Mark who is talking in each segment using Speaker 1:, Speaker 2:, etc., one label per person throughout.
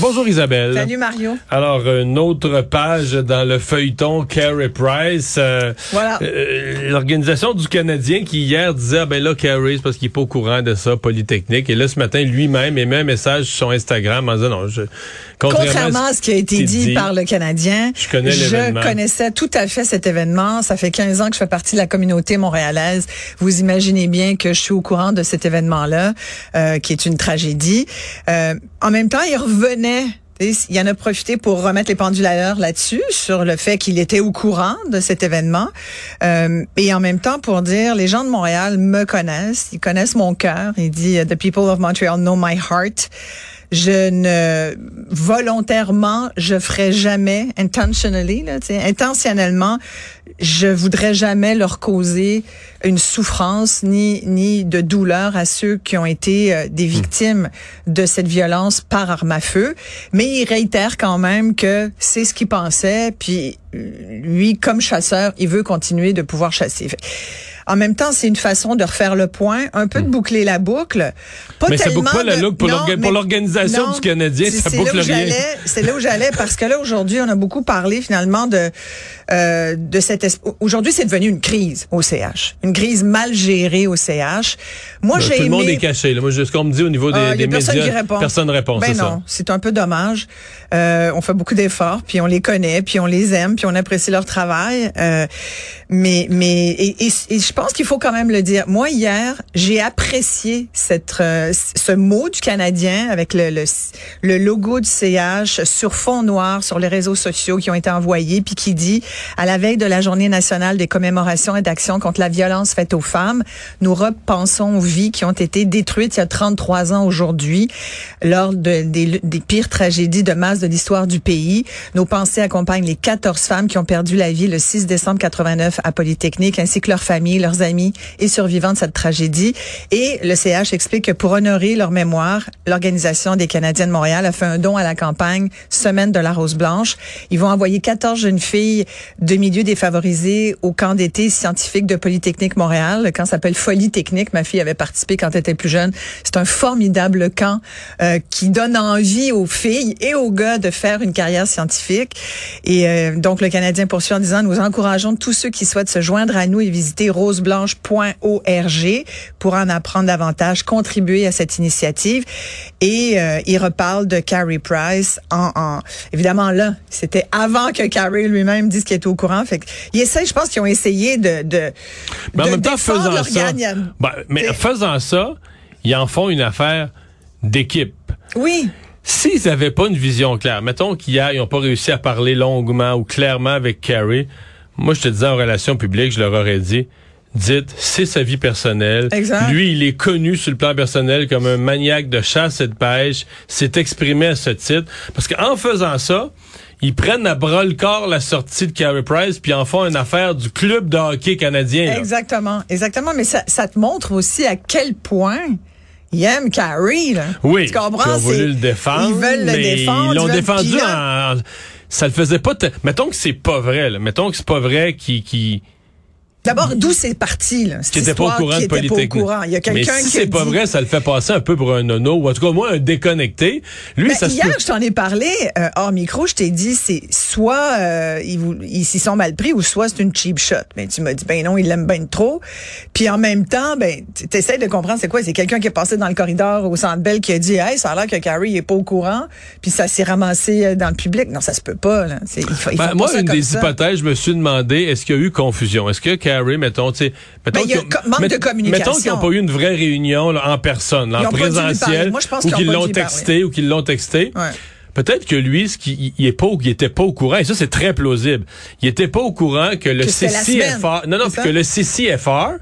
Speaker 1: Bonjour Isabelle.
Speaker 2: Salut Mario.
Speaker 1: Alors, une autre page dans le feuilleton Carey Price. euh,
Speaker 2: Voilà.
Speaker 1: euh, L'organisation du Canadien qui hier disait, ah ben là, Carey, c'est parce qu'il est pas au courant de ça, Polytechnique. Et là, ce matin, lui-même émet un message sur son Instagram en disant, non, je...
Speaker 2: Contrairement à ce qui a été dit,
Speaker 1: dit,
Speaker 2: par le Canadien,
Speaker 1: Je connais
Speaker 2: connaissais tout à fait cet événement. Ça fait 15 ans que je fais partie de la communauté montréalaise. Vous imaginez bien que je suis au courant de cet événement-là, euh, qui est une tragédie. En même temps, il revenait il en a profité pour remettre les pendules à l'heure là-dessus, sur le fait qu'il était au courant de cet événement. Euh, et en même temps, pour dire, les gens de Montréal me connaissent, ils connaissent mon cœur. Il dit, The people of Montreal know my heart. Je ne volontairement, je ferai jamais intentionally, là, intentionnellement, je voudrais jamais leur causer une souffrance ni ni de douleur à ceux qui ont été euh, des victimes de cette violence par arme à feu. Mais il réitère quand même que c'est ce qu'il pensait, puis euh, lui, comme chasseur, il veut continuer de pouvoir chasser. Fait- En même temps, c'est une façon de refaire le point, un peu de boucler la boucle. Pas
Speaker 1: Mais ça boucle pas la
Speaker 2: de-
Speaker 1: loupe pour l'organisation du Canadien, ça
Speaker 2: c'est
Speaker 1: boucle
Speaker 2: là où
Speaker 1: rien.
Speaker 2: j'allais, C'est là où j'allais parce que là aujourd'hui, on a beaucoup parlé finalement de euh, de cette es- aujourd'hui, c'est devenu une crise au CH, une crise mal gérée au CH. Moi,
Speaker 1: Ben,
Speaker 2: j'ai
Speaker 1: Tout le monde
Speaker 2: aimé-
Speaker 1: est caché. Là. Moi, ce qu'on me dit au niveau des,
Speaker 2: ah,
Speaker 1: des
Speaker 2: personne qui répond.
Speaker 1: personne ne répond.
Speaker 2: Ben
Speaker 1: c'est
Speaker 2: non, c'est un peu dommage. Euh, on fait beaucoup d'efforts, puis on les connaît, puis on les aime, puis on apprécie leur travail. Euh, mais mais et, et- et je pense qu'il faut quand même le dire. Moi hier, j'ai apprécié cette euh, ce mot du Canadien avec le, le le logo du CH sur fond noir sur les réseaux sociaux qui ont été envoyés, puis qui dit à la veille de la Journée nationale des commémorations et d'actions contre la violence faite aux femmes, nous repensons aux vies qui ont été détruites il y a 33 ans aujourd'hui lors de- des, des pires tragédies de masse de l'histoire du pays. Nos pensées accompagnent les 14 femmes qui ont perdu la vie le 6 décembre 89 à Polytechnique, ainsi que leurs familles, leurs amis et survivants de cette tragédie. Et le CH explique que pour honorer leur mémoire, l'Organisation des Canadiens de Montréal a fait un don à la campagne Semaine de la Rose Blanche. Ils vont envoyer 14 jeunes filles de milieux défavorisés au camp d'été scientifique de Polytechnique Montréal. Le camp s'appelle Folie Technique. Ma fille avait participé quand elle était plus jeune. C'est un formidable camp euh, qui donne envie aux filles et aux gars de faire une carrière scientifique. Et euh, donc, le Canadien poursuit en disant, nous encourageons tous ceux qui souhaitent se joindre à nous et visiter roseblanche.org pour en apprendre davantage, contribuer à cette initiative. Et euh, il reparle de Carrie Price en, en évidemment là, c'était avant que Carrie lui-même dise qu'il était au courant. Fait il essaie, je pense qu'ils ont essayé de de
Speaker 1: Mais en même temps, faisant ça, ben, mais faisant ça, ils en font une affaire d'équipe.
Speaker 2: Oui.
Speaker 1: S'ils n'avaient pas une vision claire, mettons qu'hier, ils n'ont pas réussi à parler longuement ou clairement avec Carrie, moi, je te disais en relation publique, je leur aurais dit, dites, c'est sa vie personnelle.
Speaker 2: Exact.
Speaker 1: Lui, il est connu sur le plan personnel comme un maniaque de chasse et de pêche, s'est exprimé à ce titre. Parce qu'en faisant ça, ils prennent à bras le corps la sortie de Carey Price, puis en font une affaire du club de hockey canadien. là.
Speaker 2: Exactement, exactement. Mais ça, ça te montre aussi à quel point ils aiment Carrie. Là.
Speaker 1: Oui,
Speaker 2: tu comprends?
Speaker 1: ont voulu le défendre.
Speaker 2: Ils veulent le défendre.
Speaker 1: Ils l'ont défendu en, en- Ça le faisait pas. Mettons que c'est pas vrai. Là. Mettons que c'est pas vrai qui. qui
Speaker 2: D'abord, d'où c'est parti, là? cette
Speaker 1: qui était pas au courant
Speaker 2: qui
Speaker 1: de
Speaker 2: était pas au courant. Il y a
Speaker 1: Mais
Speaker 2: quelqu'un
Speaker 1: si
Speaker 2: qui
Speaker 1: c'est pas
Speaker 2: dit-
Speaker 1: vrai, ça le fait passer un peu pour un nono, ou en tout cas, moi, un déconnecté. Lui,
Speaker 2: Ben,
Speaker 1: ça
Speaker 2: hier, je t'en ai parlé euh, hors micro, je t'ai dit c'est soit euh, ils s'y sont mal pris ou soit c'est une cheap shot. Mais tu m'as dit ben non, il l'aime bien trop. Puis en même temps, ben tu essaies de comprendre c'est quoi, c'est quelqu'un qui est passé dans le corridor au Centre Bell qui a dit "Hey, ça a l'air que Carrie est pas au courant." Puis ça s'est ramassé euh, dans le public. Non, ça se peut pas là. Il faut- ils
Speaker 1: Ben,
Speaker 2: font
Speaker 1: moi,
Speaker 2: pas ça
Speaker 1: une des
Speaker 2: ça.
Speaker 1: hypothèses, je me suis demandé, est-ce qu'il y a eu confusion? Est-ce que Carey, mettons, tu sais, mettons
Speaker 2: Ben,
Speaker 1: qu'ils n'ont pas eu une vraie réunion là, en personne, là, en présentiel,
Speaker 2: Moi,
Speaker 1: ou
Speaker 2: qu'ils
Speaker 1: l'ont texté, ou qu'ils l'ont texté.
Speaker 2: Ouais.
Speaker 1: Peut-être que lui, ce qui, il est pas, il était pas au courant, et ça c'est très plausible. Il était pas au courant que le
Speaker 2: Que
Speaker 1: CCFR, non non, que le CCFR,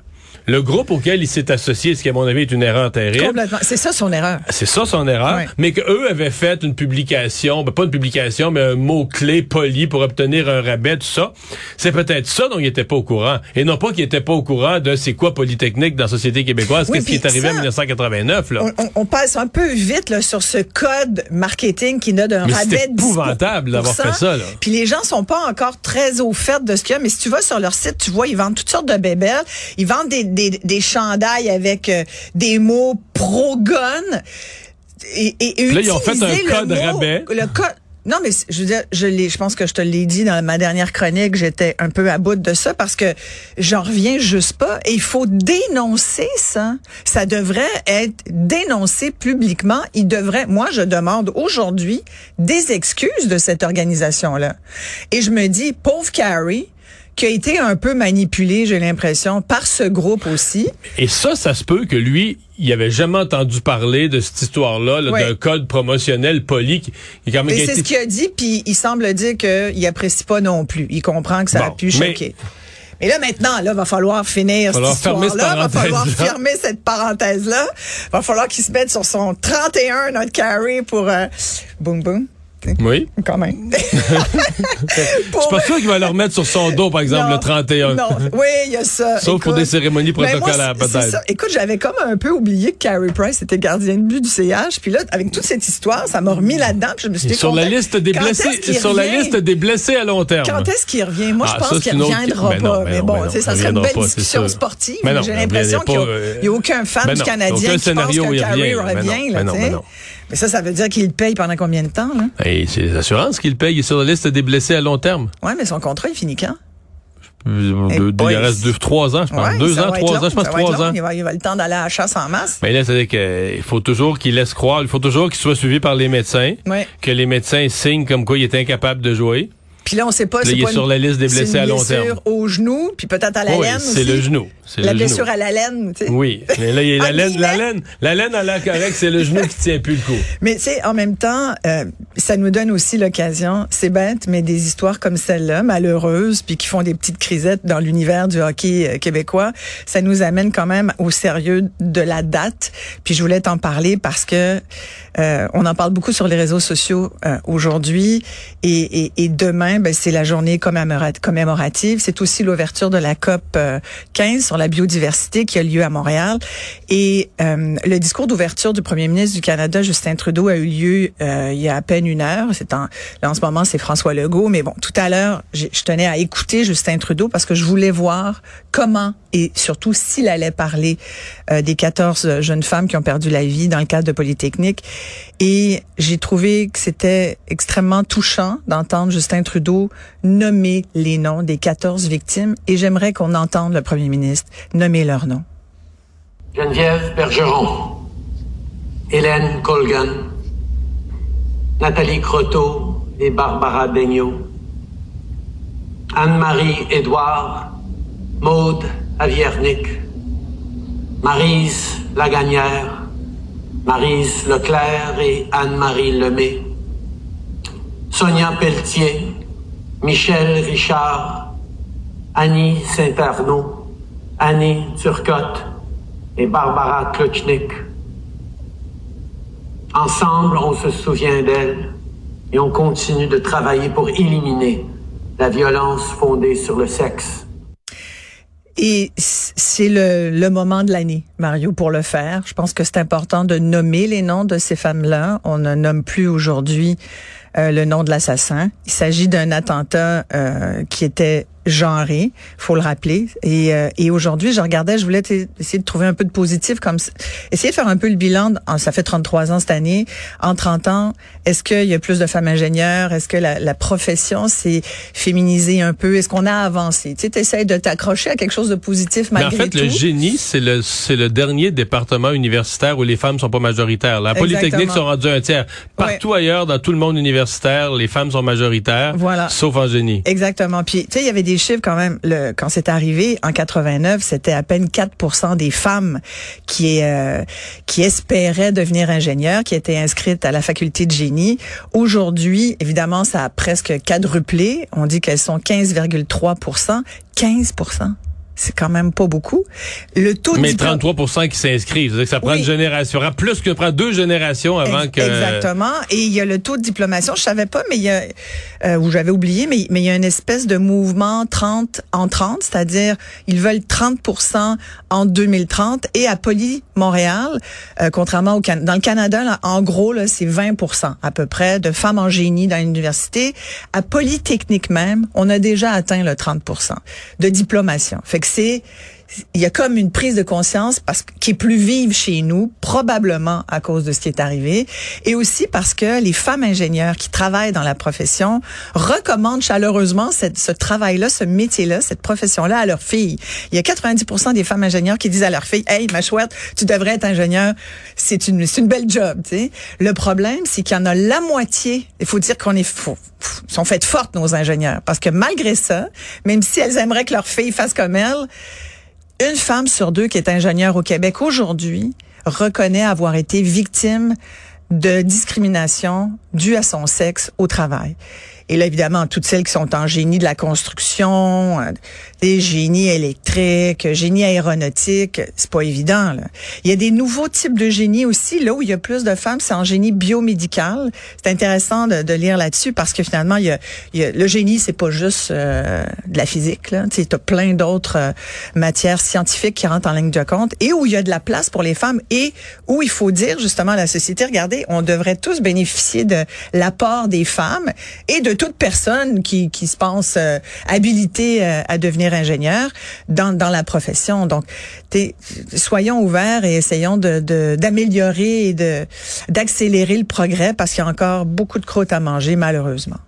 Speaker 1: le groupe auquel il s'est associé, ce qui à mon avis est une erreur terrible.
Speaker 2: Complètement. C'est ça son erreur.
Speaker 1: C'est ça son erreur,
Speaker 2: Ouais.
Speaker 1: mais qu'eux avaient fait une publication, ben pas une publication, mais un mot-clé poli pour obtenir un rabais, tout ça. C'est peut-être ça dont il était pas au courant. Et non pas qu'il était pas au courant de c'est quoi Polytechnique dans la société québécoise,
Speaker 2: Oui,
Speaker 1: qu'est-ce qui est arrivé
Speaker 2: ça,
Speaker 1: en 1989, là.
Speaker 2: On, on- passe un peu vite là, sur ce code marketing qui n'a d'un
Speaker 1: Mais
Speaker 2: rabais
Speaker 1: c'est
Speaker 2: de 10
Speaker 1: épouvantable d'avoir fait ça, là.
Speaker 2: Puis les gens sont pas encore très au fait de ce qu'il y a, mais si tu vas sur leur site, tu vois, ils vendent toutes sortes de bébelles. Ils vendent des, des, des chandails avec euh, des mots pro-gun. Et, et, et
Speaker 1: Là, ils ont fait un code
Speaker 2: mot-
Speaker 1: rabais.
Speaker 2: Le code... Non, mais je veux dire, je l'ai, je pense que je te l'ai dit dans ma dernière chronique, j'étais un peu à bout de ça parce que j'en reviens juste pas. Et il faut dénoncer ça. Ça devrait être dénoncé publiquement. Il devrait, moi, je demande aujourd'hui des excuses de cette organisation-là. Et je me dis, pauvre Carrie, qui a été un peu manipulé, j'ai l'impression, par ce groupe aussi.
Speaker 1: Et ça, ça se peut que lui, il avait jamais entendu parler de cette histoire-là, là, d'un code promotionnel poli qui, qui quand même a
Speaker 2: c'est
Speaker 1: été-
Speaker 2: ce qu'il a dit, puis il semble dire qu'il apprécie pas non plus. Il comprend que ça a pu
Speaker 1: mais-
Speaker 2: choquer. Mais là, maintenant, là, va falloir finir
Speaker 1: falloir
Speaker 2: cette histoire-là. Va falloir fermer cette parenthèse-là. Va falloir qu'il se mette sur son 31, notre carré, pour... euh, boum, boum.
Speaker 1: Oui.
Speaker 2: Quand même.
Speaker 1: Je suis pas sûr qu'il va le remettre sur son dos, par exemple,
Speaker 2: Non,
Speaker 1: le 31.
Speaker 2: Non, oui, il y a ça.
Speaker 1: Sauf pour des cérémonies protocolaires,
Speaker 2: c'est- c'est
Speaker 1: peut-être.
Speaker 2: Écoute, j'avais comme un peu oublié que Carrie Price était gardien de but du CH. Puis là, avec toute cette histoire, ça m'a remis là-dedans. Puis je me suis dit,
Speaker 1: sur la liste des blessés, sur la liste des blessés à long terme.
Speaker 2: Quand est-ce qu'il revient? Moi,
Speaker 1: Ah,
Speaker 2: je pense
Speaker 1: ça, c'est
Speaker 2: qu'il ne reviendra
Speaker 1: Ben
Speaker 2: pas.
Speaker 1: ben
Speaker 2: mais bon,
Speaker 1: ben non,
Speaker 2: ça serait une belle
Speaker 1: pas, c'est
Speaker 2: discussion sportive. J'ai l'impression
Speaker 1: il
Speaker 2: qu'il n'y a,
Speaker 1: euh,
Speaker 2: a aucun fan du Canadien qui pense que Carrie
Speaker 1: revient.
Speaker 2: Mais ça, ça veut dire qu'il le paye pendant combien de temps? Là?
Speaker 1: Et c'est les assurances qu'il paye. Il est sur la liste des blessés à long terme.
Speaker 2: Oui, mais son contrat, il finit quand?
Speaker 1: Euh, il reste deux, trois ans, je pense.
Speaker 2: Ouais,
Speaker 1: deux ans, trois
Speaker 2: long,
Speaker 1: ans, je pense trois ans.
Speaker 2: Il va, il va le temps d'aller à la chasse en masse.
Speaker 1: Mais là, c'est-à-dire qu'il faut toujours qu'il laisse croire, il faut toujours qu'il soit suivi par les médecins,
Speaker 2: Ouais.
Speaker 1: que les médecins signent comme quoi il est incapable de jouer.
Speaker 2: Puis là, on sait pas.
Speaker 1: Là, il est sur la liste des blessés à long
Speaker 2: blessure
Speaker 1: terme.
Speaker 2: au genou, puis peut-être à la
Speaker 1: Oui,
Speaker 2: laine
Speaker 1: c'est le genou.
Speaker 2: La
Speaker 1: le genou.
Speaker 2: blessure à la laine, tu sais.
Speaker 1: Oui, mais là, il y a la laine, la laine, la laine à l'air correct, c'est le genou qui tient plus le coup.
Speaker 2: Mais tu sais, en même temps, euh, ça nous donne aussi l'occasion, c'est bête, mais des histoires comme celle-là, malheureuses, puis qui font des petites crisettes dans l'univers du hockey euh, québécois, ça nous amène quand même au sérieux de la date. Puis je voulais t'en parler parce que euh, on en parle beaucoup sur les réseaux sociaux euh, aujourd'hui, et, et, et demain, ben, c'est la journée commémora- commémorative. C'est aussi l'ouverture de la COP euh, 15 sur la biodiversité qui a lieu à Montréal. Et euh, le discours d'ouverture du premier ministre du Canada, Justin Trudeau, a eu lieu euh, il y a à peine une heure. C'est en, là, en ce moment, c'est François Legault. Mais bon, tout à l'heure, je tenais à écouter Justin Trudeau parce que je voulais voir comment et surtout s'il allait parler euh, des 14 jeunes femmes qui ont perdu la vie dans le cadre de Polytechnique. Et j'ai trouvé que c'était extrêmement touchant d'entendre Justin Trudeau nommer les noms des 14 victimes. Et j'aimerais qu'on entende le premier ministre nommer leurs noms.
Speaker 3: Geneviève Bergeron, Hélène Colgan, Nathalie Croteau et Barbara Daigneault, Anne-Marie Édouard, Maude Aviernick, Marise Lagagnère, Marise Leclerc et Anne-Marie Lemay, Sonia Pelletier, Michel Richard, Annie Saint-Arnaud, Annie Turcotte et Barbara Kluchnik. Ensemble, on se souvient d'elle et on continue de travailler pour éliminer la violence fondée sur le sexe.
Speaker 2: Et c'est le, le moment de l'année, Mario, pour le faire. Je pense que c'est important de nommer les noms de ces femmes-là. On ne nomme plus aujourd'hui le nom de l'assassin. Il s'agit d'un attentat euh, qui était genré, faut le rappeler. Et, euh, et aujourd'hui, je regardais, je voulais essayer de trouver un peu de positif, comme essayer de faire un peu le bilan. de- en- ça fait 33 ans cette année. En 30 ans, est-ce qu'il y a plus de femmes ingénieurs? Est-ce que la, la profession s'est féminisée un peu? Est-ce qu'on a avancé? Tu essaies de t'accrocher à quelque chose de positif
Speaker 1: Mais en
Speaker 2: malgré
Speaker 1: fait,
Speaker 2: tout.
Speaker 1: le génie, c'est le, c'est le dernier département universitaire où les femmes sont pas majoritaires. La Polytechnique
Speaker 2: Exactement.
Speaker 1: sont rendues un tiers. Partout ailleurs, dans tout le monde universitaire, les femmes sont majoritaires,
Speaker 2: Voilà.
Speaker 1: sauf en génie.
Speaker 2: Exactement. Puis, tu sais, il y avait des chiffres quand même. Quand c'est arrivé en 89, c'était à peine 4 des femmes qui euh, qui espéraient devenir ingénieurs, qui étaient inscrites à la faculté de génie. Aujourd'hui, évidemment, ça a presque quadruplé. On dit qu'elles sont 15,3% 15 c'est quand même pas beaucoup. Le taux
Speaker 1: Mais
Speaker 2: diplôme-
Speaker 1: 33 qui s'inscrivent. Ça prend
Speaker 2: Oui.
Speaker 1: une génération. Plus que prend deux générations avant que.
Speaker 2: Exactement. Et il y a le taux de diplomation. Je savais pas, mais il y a, euh, ou j'avais oublié, mais, mais il y a une espèce de mouvement 30 en 30, c'est-à-dire ils veulent 30% en 2030. Et à Poly Montréal, euh, contrairement au Can dans le Canada, là, en gros, là, c'est 20 à peu près de femmes en génie dans l'université. À Polytechnique même, on a déjà atteint le 30% de diplomation. Fait que c'est il y a comme une prise de conscience parce qui est plus vive chez nous, probablement à cause de ce qui est arrivé, et aussi parce que les femmes ingénieures qui travaillent dans la profession recommandent chaleureusement cette- ce travail-là, ce métier-là, cette profession-là à leurs filles. Il y a 90% des femmes ingénieures qui disent à leurs filles, hey, ma chouette, tu devrais être ingénieur, c'est une, c'est une belle job, tu sais. Le problème, c'est qu'il y en a la moitié. Il faut dire qu'on est faux. sont faites fortes nos ingénieurs parce que malgré ça, même si elles aimeraient que leurs filles fassent comme elles, une femme sur deux qui est ingénieure au Québec aujourd'hui reconnaît avoir été victime de discrimination due à son sexe au travail. Et là, évidemment, toutes celles qui sont en génie de la construction, euh, des génies électriques, génie aéronautique, c'est pas évident. Là. Il y a des nouveaux types de génie aussi. Là où il y a plus de femmes, c'est en génie biomédical. C'est intéressant de, de lire là-dessus parce que finalement, il y a, il y a- le génie, c'est pas juste euh, de la physique. Tu as plein d'autres euh, matières scientifiques qui rentrent en ligne de compte et où il y a de la place pour les femmes et où il faut dire justement à la société, regardez, on devrait tous bénéficier de l'apport des femmes et de toute personne qui, qui se pense euh, habilitée euh, à devenir ingénieur dans, dans la profession. Donc, t'es- soyons ouverts et essayons de de- d'améliorer et de d'accélérer le progrès parce qu'il y a encore beaucoup de croûtes à manger malheureusement.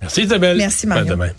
Speaker 1: Merci Isabelle.
Speaker 2: Merci,
Speaker 1: À
Speaker 2: Mario.
Speaker 1: demain.